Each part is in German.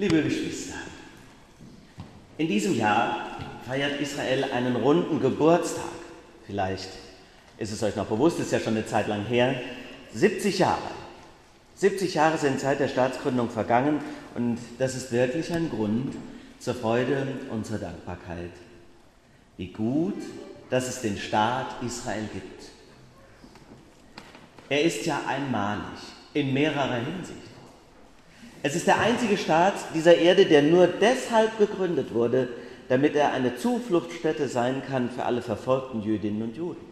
Liebe Geschwister, in diesem Jahr feiert Israel einen runden Geburtstag. Vielleicht ist es euch noch bewusst, ist ja schon eine Zeit lang her. 70 Jahre. 70 Jahre sind seit der Staatsgründung vergangen und das ist wirklich ein Grund zur Freude und zur Dankbarkeit. Wie gut, dass es den Staat Israel gibt. Er ist ja einmalig in mehrerer Hinsicht. Es ist der einzige Staat dieser Erde, der nur deshalb gegründet wurde, damit er eine Zufluchtsstätte sein kann für alle verfolgten Jüdinnen und Juden.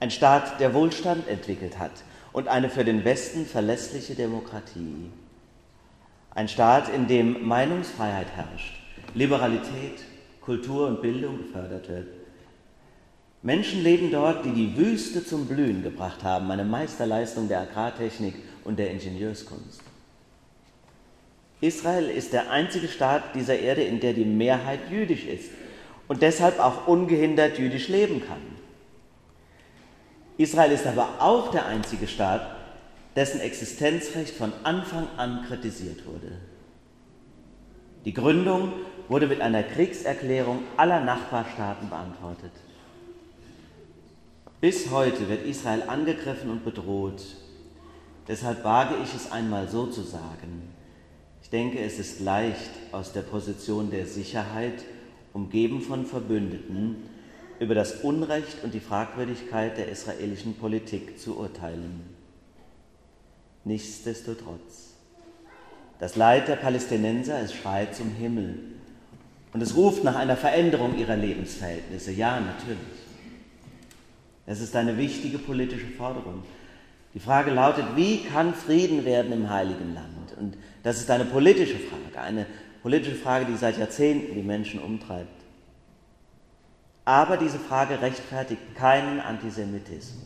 Ein Staat, der Wohlstand entwickelt hat und eine für den Westen verlässliche Demokratie. Ein Staat, in dem Meinungsfreiheit herrscht, Liberalität, Kultur und Bildung gefördert wird. Menschen leben dort, die die Wüste zum Blühen gebracht haben, eine Meisterleistung der Agrartechnik und der Ingenieurskunst. Israel ist der einzige Staat dieser Erde, in der die Mehrheit jüdisch ist und deshalb auch ungehindert jüdisch leben kann. Israel ist aber auch der einzige Staat, dessen Existenzrecht von Anfang an kritisiert wurde. Die Gründung wurde mit einer Kriegserklärung aller Nachbarstaaten beantwortet. Bis heute wird Israel angegriffen und bedroht. Deshalb wage ich es einmal so zu sagen. Ich denke, es ist leicht, aus der Position der Sicherheit, umgeben von Verbündeten, über das Unrecht und die Fragwürdigkeit der israelischen Politik zu urteilen. Nichtsdestotrotz, das Leid der Palästinenser, es schreit zum Himmel und es ruft nach einer Veränderung ihrer Lebensverhältnisse. Ja, natürlich. Es ist eine wichtige politische Forderung. Die Frage lautet, wie kann Frieden werden im heiligen Land? Und das ist eine politische Frage, eine politische Frage, die seit Jahrzehnten die Menschen umtreibt. Aber diese Frage rechtfertigt keinen Antisemitismus.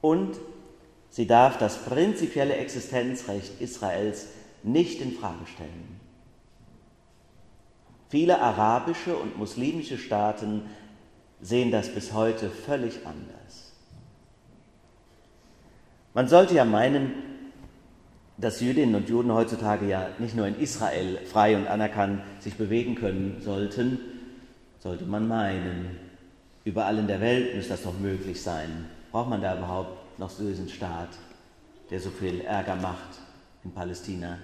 Und sie darf das prinzipielle Existenzrecht Israels nicht in Frage stellen. Viele arabische und muslimische Staaten sehen das bis heute völlig anders. Man sollte ja meinen, dass Jüdinnen und Juden heutzutage ja nicht nur in Israel frei und anerkannt sich bewegen können sollten, sollte man meinen. Überall in der Welt müsste das doch möglich sein. Braucht man da überhaupt noch so einen Staat, der so viel Ärger macht in Palästina?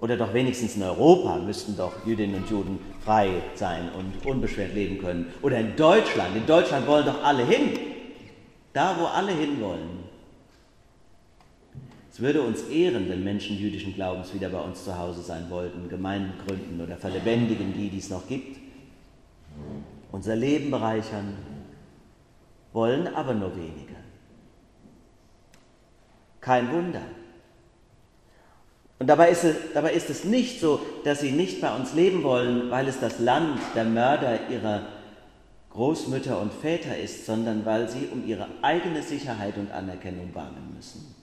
Oder doch wenigstens in Europa müssten doch Jüdinnen und Juden frei sein und unbeschwert leben können. Oder in Deutschland. In Deutschland wollen doch alle hin. Da, wo alle hinwollen. Es würde uns ehren, wenn Menschen jüdischen Glaubens wieder bei uns zu Hause sein wollten, Gemeinden gründen oder verlebendigen die, die es noch gibt. Unser Leben bereichern, wollen aber nur wenige. Kein Wunder. Und dabei ist, es, dabei ist es nicht so, dass sie nicht bei uns leben wollen, weil es das Land der Mörder ihrer Großmütter und Väter ist, sondern weil sie um ihre eigene Sicherheit und Anerkennung bangen müssen.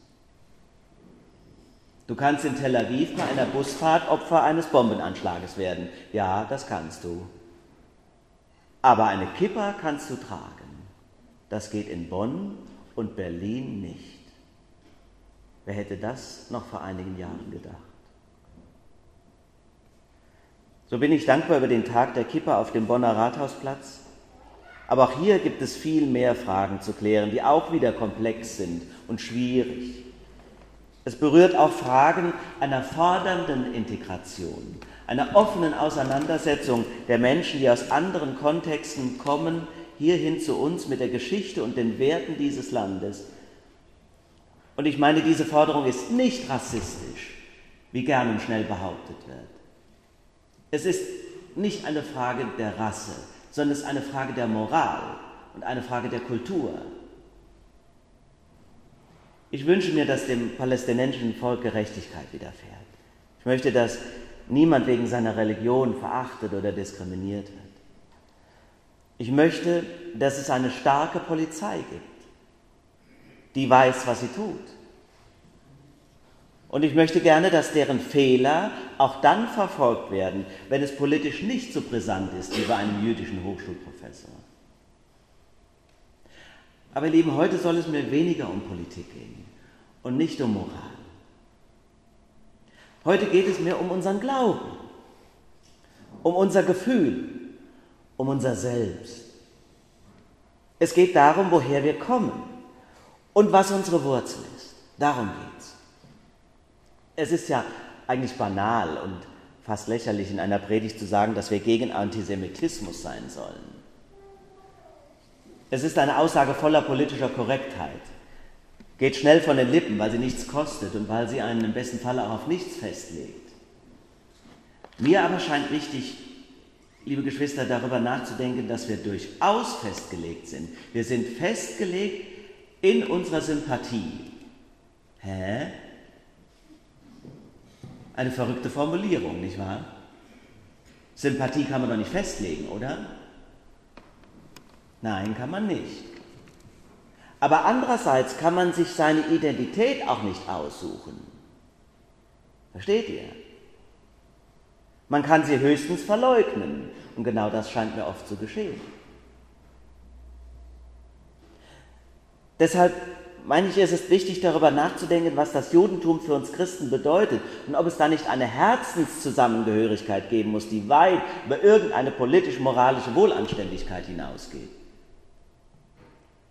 Du kannst in Tel Aviv bei einer Busfahrt Opfer eines Bombenanschlages werden. Ja, das kannst du. Aber eine Kippa kannst du tragen. Das geht in Bonn und Berlin nicht. Wer hätte das noch vor einigen Jahren gedacht? So bin ich dankbar über den Tag der Kippa auf dem Bonner Rathausplatz. Aber auch hier gibt es viel mehr Fragen zu klären, die auch wieder komplex sind und schwierig. Es berührt auch Fragen einer fordernden Integration, einer offenen Auseinandersetzung der Menschen, die aus anderen Kontexten kommen, hierhin zu uns mit der Geschichte und den Werten dieses Landes. Und ich meine, diese Forderung ist nicht rassistisch, wie gern und schnell behauptet wird. Es ist nicht eine Frage der Rasse, sondern es ist eine Frage der Moral und eine Frage der Kultur. Ich wünsche mir, dass dem palästinensischen Volk Gerechtigkeit widerfährt. Ich möchte, dass niemand wegen seiner Religion verachtet oder diskriminiert wird. Ich möchte, dass es eine starke Polizei gibt, die weiß, was sie tut. Und ich möchte gerne, dass deren Fehler auch dann verfolgt werden, wenn es politisch nicht so brisant ist wie bei einem jüdischen Hochschulprofessor. Aber ihr Lieben, heute soll es mir weniger um Politik gehen und nicht um Moral. Heute geht es mir um unseren Glauben, um unser Gefühl, um unser Selbst. Es geht darum, woher wir kommen und was unsere Wurzel ist. Darum geht's. Es ist ja eigentlich banal und fast lächerlich in einer Predigt zu sagen, dass wir gegen Antisemitismus sein sollen. Es ist eine Aussage voller politischer Korrektheit. Geht schnell von den Lippen, weil sie nichts kostet und weil sie einen im besten Falle auch auf nichts festlegt. Mir aber scheint wichtig, liebe Geschwister, darüber nachzudenken, dass wir durchaus festgelegt sind. Wir sind festgelegt in unserer Sympathie. Hä? Eine verrückte Formulierung, nicht wahr? Sympathie kann man doch nicht festlegen, oder? Nein, kann man nicht. Aber andererseits kann man sich seine Identität auch nicht aussuchen. Versteht ihr? Man kann sie höchstens verleugnen. Und genau das scheint mir oft zu geschehen. Deshalb meine ich, es ist wichtig, darüber nachzudenken, was das Judentum für uns Christen bedeutet und ob es da nicht eine Herzenszusammengehörigkeit geben muss, die weit über irgendeine politisch-moralische Wohlanständigkeit hinausgeht.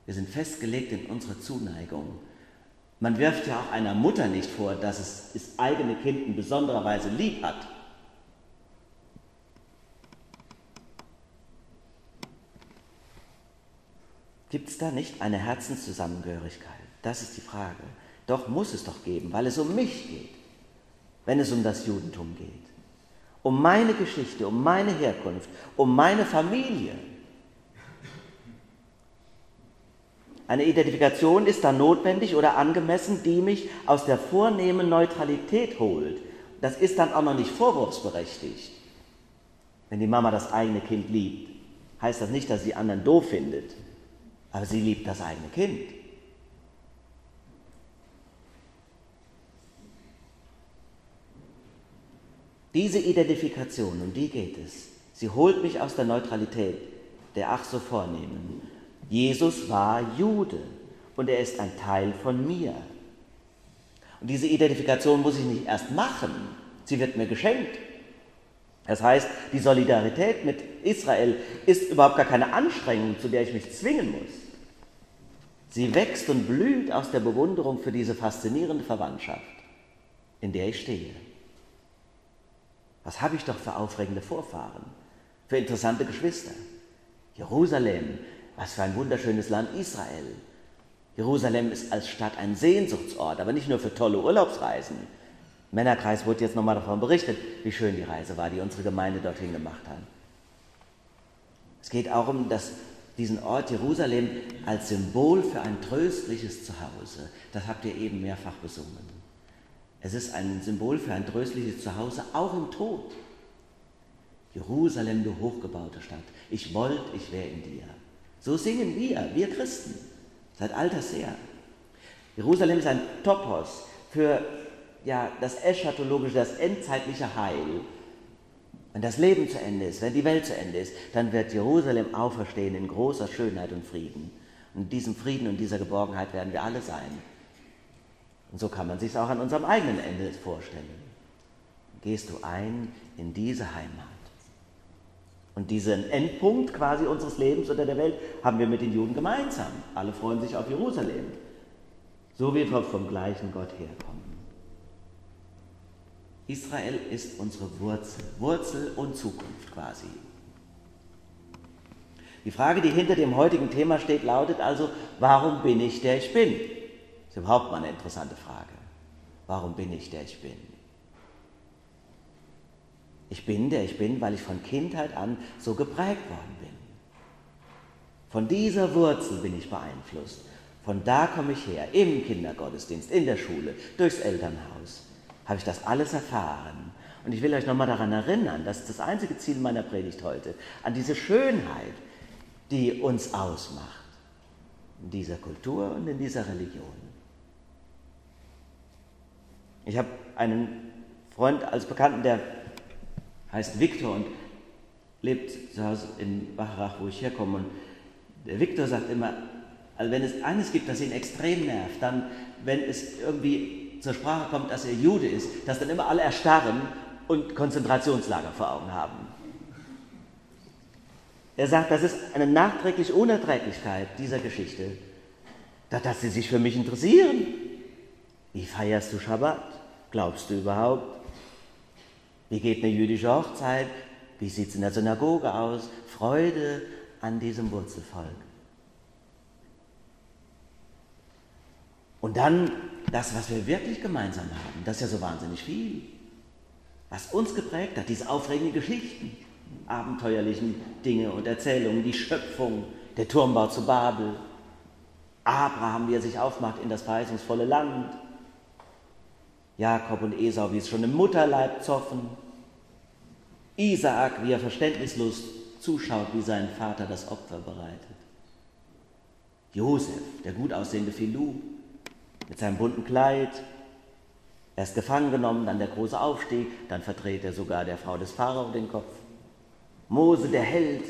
Wir sind festgelegt in unserer Zuneigung. Man wirft ja auch einer Mutter nicht vor, dass es das eigene Kind in besonderer Weise lieb hat. Gibt es da nicht eine Herzenszusammengehörigkeit? Das ist die Frage. Doch muss es doch geben, weil es um mich geht, wenn es um das Judentum geht. Um meine Geschichte, um meine Herkunft, um meine Familie. Eine Identifikation ist dann notwendig oder angemessen, die mich aus der vornehmen Neutralität holt. Das ist dann auch noch nicht vorwurfsberechtigt. Wenn die Mama das eigene Kind liebt, heißt das nicht, dass sie anderen doof findet, aber sie liebt das eigene Kind. Diese Identifikation, um die geht es, sie holt mich aus der Neutralität der ach so vornehmen Jesus war Jude und er ist ein Teil von mir. Und diese Identifikation muss ich nicht erst machen, sie wird mir geschenkt. Das heißt, die Solidarität mit Israel ist überhaupt gar keine Anstrengung, zu der ich mich zwingen muss. Sie wächst und blüht aus der Bewunderung für diese faszinierende Verwandtschaft, in der ich stehe. Was habe ich doch für aufregende Vorfahren, für interessante Geschwister. Jerusalem was für ein wunderschönes Land Israel. Jerusalem ist als Stadt ein Sehnsuchtsort, aber nicht nur für tolle Urlaubsreisen. Männerkreis wurde jetzt nochmal davon berichtet, wie schön die Reise war, die unsere Gemeinde dorthin gemacht hat. Es geht auch um das, diesen Ort Jerusalem als Symbol für ein tröstliches Zuhause. Das habt ihr eben mehrfach besungen. Es ist ein Symbol für ein tröstliches Zuhause, auch im Tod. Jerusalem, du hochgebaute Stadt, ich wollte, ich wäre in dir. So singen wir, wir Christen, seit alters her. Jerusalem ist ein Topos für ja, das eschatologische, das endzeitliche Heil. Wenn das Leben zu Ende ist, wenn die Welt zu Ende ist, dann wird Jerusalem auferstehen in großer Schönheit und Frieden. Und in diesem Frieden und dieser Geborgenheit werden wir alle sein. Und so kann man sich es auch an unserem eigenen Ende vorstellen. Gehst du ein in diese Heimat. Und diesen Endpunkt quasi unseres Lebens oder der Welt haben wir mit den Juden gemeinsam. Alle freuen sich auf Jerusalem, so wie wir vom gleichen Gott herkommen. Israel ist unsere Wurzel, Wurzel und Zukunft quasi. Die Frage, die hinter dem heutigen Thema steht, lautet also, warum bin ich der ich bin? Das ist überhaupt mal eine interessante Frage. Warum bin ich der ich bin? Ich bin der ich bin, weil ich von Kindheit an so geprägt worden bin. Von dieser Wurzel bin ich beeinflusst. Von da komme ich her, im Kindergottesdienst, in der Schule, durchs Elternhaus. Habe ich das alles erfahren. Und ich will euch nochmal daran erinnern, das ist das einzige Ziel meiner Predigt heute, an diese Schönheit, die uns ausmacht. In dieser Kultur und in dieser Religion. Ich habe einen Freund als Bekannten, der heißt Viktor und lebt zu Hause in Bacharach, wo ich herkomme. Und der Viktor sagt immer, also wenn es eines gibt, das ihn extrem nervt, dann wenn es irgendwie zur Sprache kommt, dass er Jude ist, dass dann immer alle erstarren und Konzentrationslager vor Augen haben. Er sagt, das ist eine nachträgliche Unerträglichkeit dieser Geschichte, dass sie sich für mich interessieren. Wie feierst du Schabbat? Glaubst du überhaupt? Wie geht eine jüdische Hochzeit? Wie sieht es in der Synagoge aus? Freude an diesem Wurzelvolk. Und dann das, was wir wirklich gemeinsam haben, das ist ja so wahnsinnig viel. Was uns geprägt hat, diese aufregenden Geschichten, abenteuerlichen Dinge und Erzählungen, die Schöpfung, der Turmbau zu Babel, Abraham, wie er sich aufmacht in das verheißungsvolle Land, Jakob und Esau, wie es schon im Mutterleib zoffen, Isaak, wie er verständnislos zuschaut, wie sein Vater das Opfer bereitet, Josef, der gut aussehende Philou, mit seinem bunten Kleid, er ist gefangen genommen, dann der große Aufstieg, dann verdreht er sogar der Frau des Pharao den Kopf. Mose, der Held,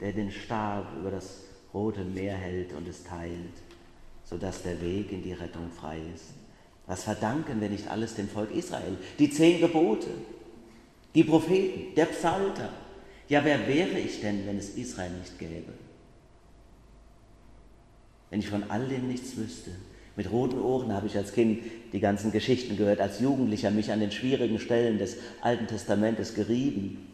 der den Stab über das Rote Meer hält und es teilt, sodass der Weg in die Rettung frei ist. Was verdanken wir nicht alles dem Volk Israel? Die zehn Gebote, die Propheten, der Psalter. Ja, wer wäre ich denn, wenn es Israel nicht gäbe? Wenn ich von all dem nichts wüsste. Mit roten Ohren habe ich als Kind die ganzen Geschichten gehört, als Jugendlicher mich an den schwierigen Stellen des Alten Testamentes gerieben,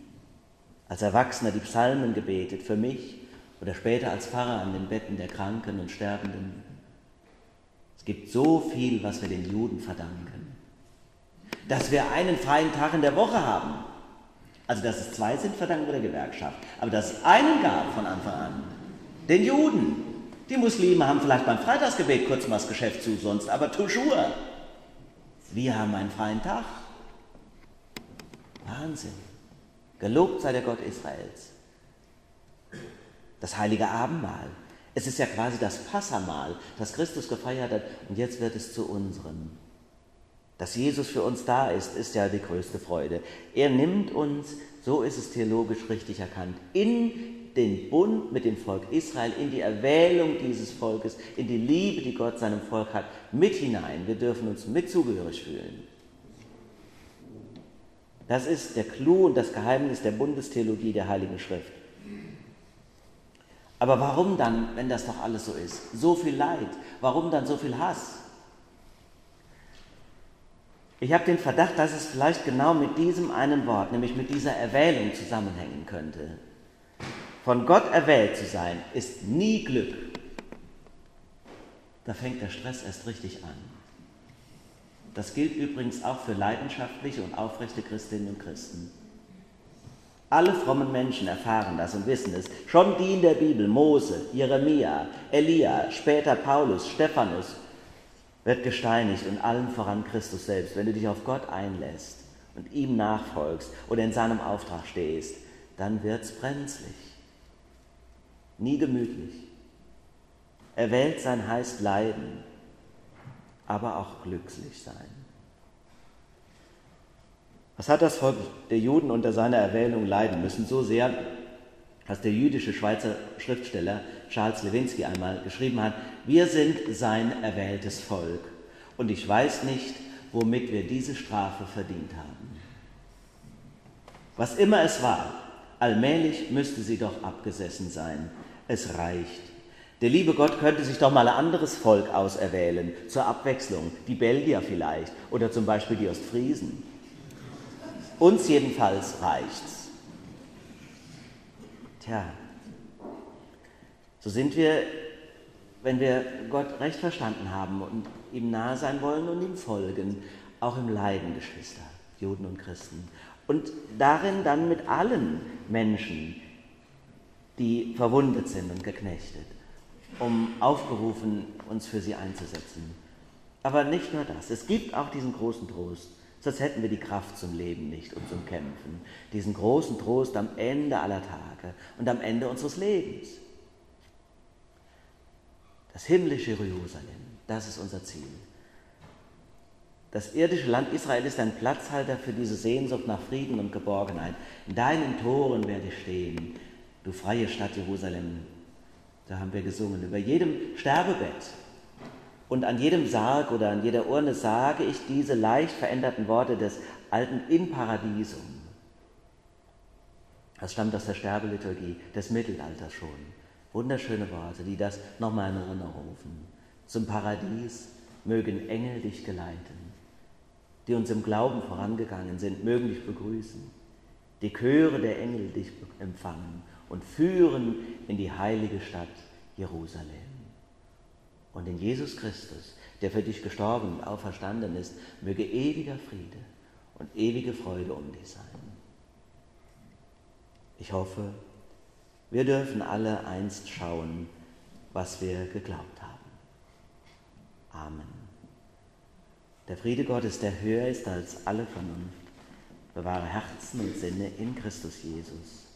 als Erwachsener die Psalmen gebetet für mich oder später als Pfarrer an den Betten der Kranken und Sterbenden. Es gibt so viel, was wir den Juden verdanken. Dass wir einen freien Tag in der Woche haben. Also, dass es zwei sind, verdanken wir der Gewerkschaft. Aber dass es einen gab von Anfang an. Den Juden. Die Muslime haben vielleicht beim Freitagsgebet kurz mal das Geschäft zu, sonst aber toujours. Wir haben einen freien Tag. Wahnsinn. Gelobt sei der Gott Israels. Das heilige Abendmahl. Es ist ja quasi das Passamahl, das Christus gefeiert hat und jetzt wird es zu unserem. Dass Jesus für uns da ist, ist ja die größte Freude. Er nimmt uns, so ist es theologisch richtig erkannt, in den Bund mit dem Volk Israel, in die Erwählung dieses Volkes, in die Liebe, die Gott seinem Volk hat, mit hinein. Wir dürfen uns mit zugehörig fühlen. Das ist der Clou und das Geheimnis der Bundestheologie der Heiligen Schrift. Aber warum dann, wenn das doch alles so ist? So viel Leid. Warum dann so viel Hass? Ich habe den Verdacht, dass es vielleicht genau mit diesem einen Wort, nämlich mit dieser Erwählung zusammenhängen könnte. Von Gott erwählt zu sein, ist nie Glück. Da fängt der Stress erst richtig an. Das gilt übrigens auch für leidenschaftliche und aufrechte Christinnen und Christen. Alle frommen Menschen erfahren das und wissen es. Schon die in der Bibel, Mose, Jeremia, Elia, später Paulus, Stephanus, wird gesteinigt und allen voran Christus selbst. Wenn du dich auf Gott einlässt und ihm nachfolgst oder in seinem Auftrag stehst, dann wird's brenzlig. Nie gemütlich. Erwählt sein heißt leiden, aber auch glücklich sein. Was hat das Volk der Juden unter seiner Erwählung leiden müssen? So sehr, dass der jüdische Schweizer Schriftsteller Charles Lewinsky einmal geschrieben hat, wir sind sein erwähltes Volk und ich weiß nicht, womit wir diese Strafe verdient haben. Was immer es war, allmählich müsste sie doch abgesessen sein. Es reicht. Der liebe Gott könnte sich doch mal ein anderes Volk auserwählen, zur Abwechslung, die Belgier vielleicht oder zum Beispiel die Ostfriesen. Uns jedenfalls reicht's. Tja, so sind wir, wenn wir Gott recht verstanden haben und ihm nahe sein wollen und ihm folgen, auch im Leiden, Geschwister, Juden und Christen. Und darin dann mit allen Menschen, die verwundet sind und geknechtet, um aufgerufen, uns für sie einzusetzen. Aber nicht nur das, es gibt auch diesen großen Trost, Sonst hätten wir die Kraft zum Leben nicht und zum Kämpfen. Diesen großen Trost am Ende aller Tage und am Ende unseres Lebens. Das himmlische Jerusalem, das ist unser Ziel. Das irdische Land Israel ist ein Platzhalter für diese Sehnsucht nach Frieden und Geborgenheit. In deinen Toren werde ich stehen, du freie Stadt Jerusalem. Da haben wir gesungen, über jedem Sterbebett Und an jedem Sarg oder an jeder Urne sage ich diese leicht veränderten Worte des alten In Paradisum. Das stammt aus der Sterbeliturgie des Mittelalters schon. Wunderschöne Worte, die das nochmal in Erinnerung rufen. Zum Paradies mögen Engel dich geleiten, die uns im Glauben vorangegangen sind, mögen dich begrüßen. Die Chöre der Engel dich empfangen und führen in die heilige Stadt Jerusalem. Und in Jesus Christus, der für dich gestorben und auferstanden ist, möge ewiger Friede und ewige Freude um dich sein. Ich hoffe, wir dürfen alle einst schauen, was wir geglaubt haben. Amen. Der Friede Gottes, der höher ist als alle Vernunft, bewahre Herzen und Sinne in Christus Jesus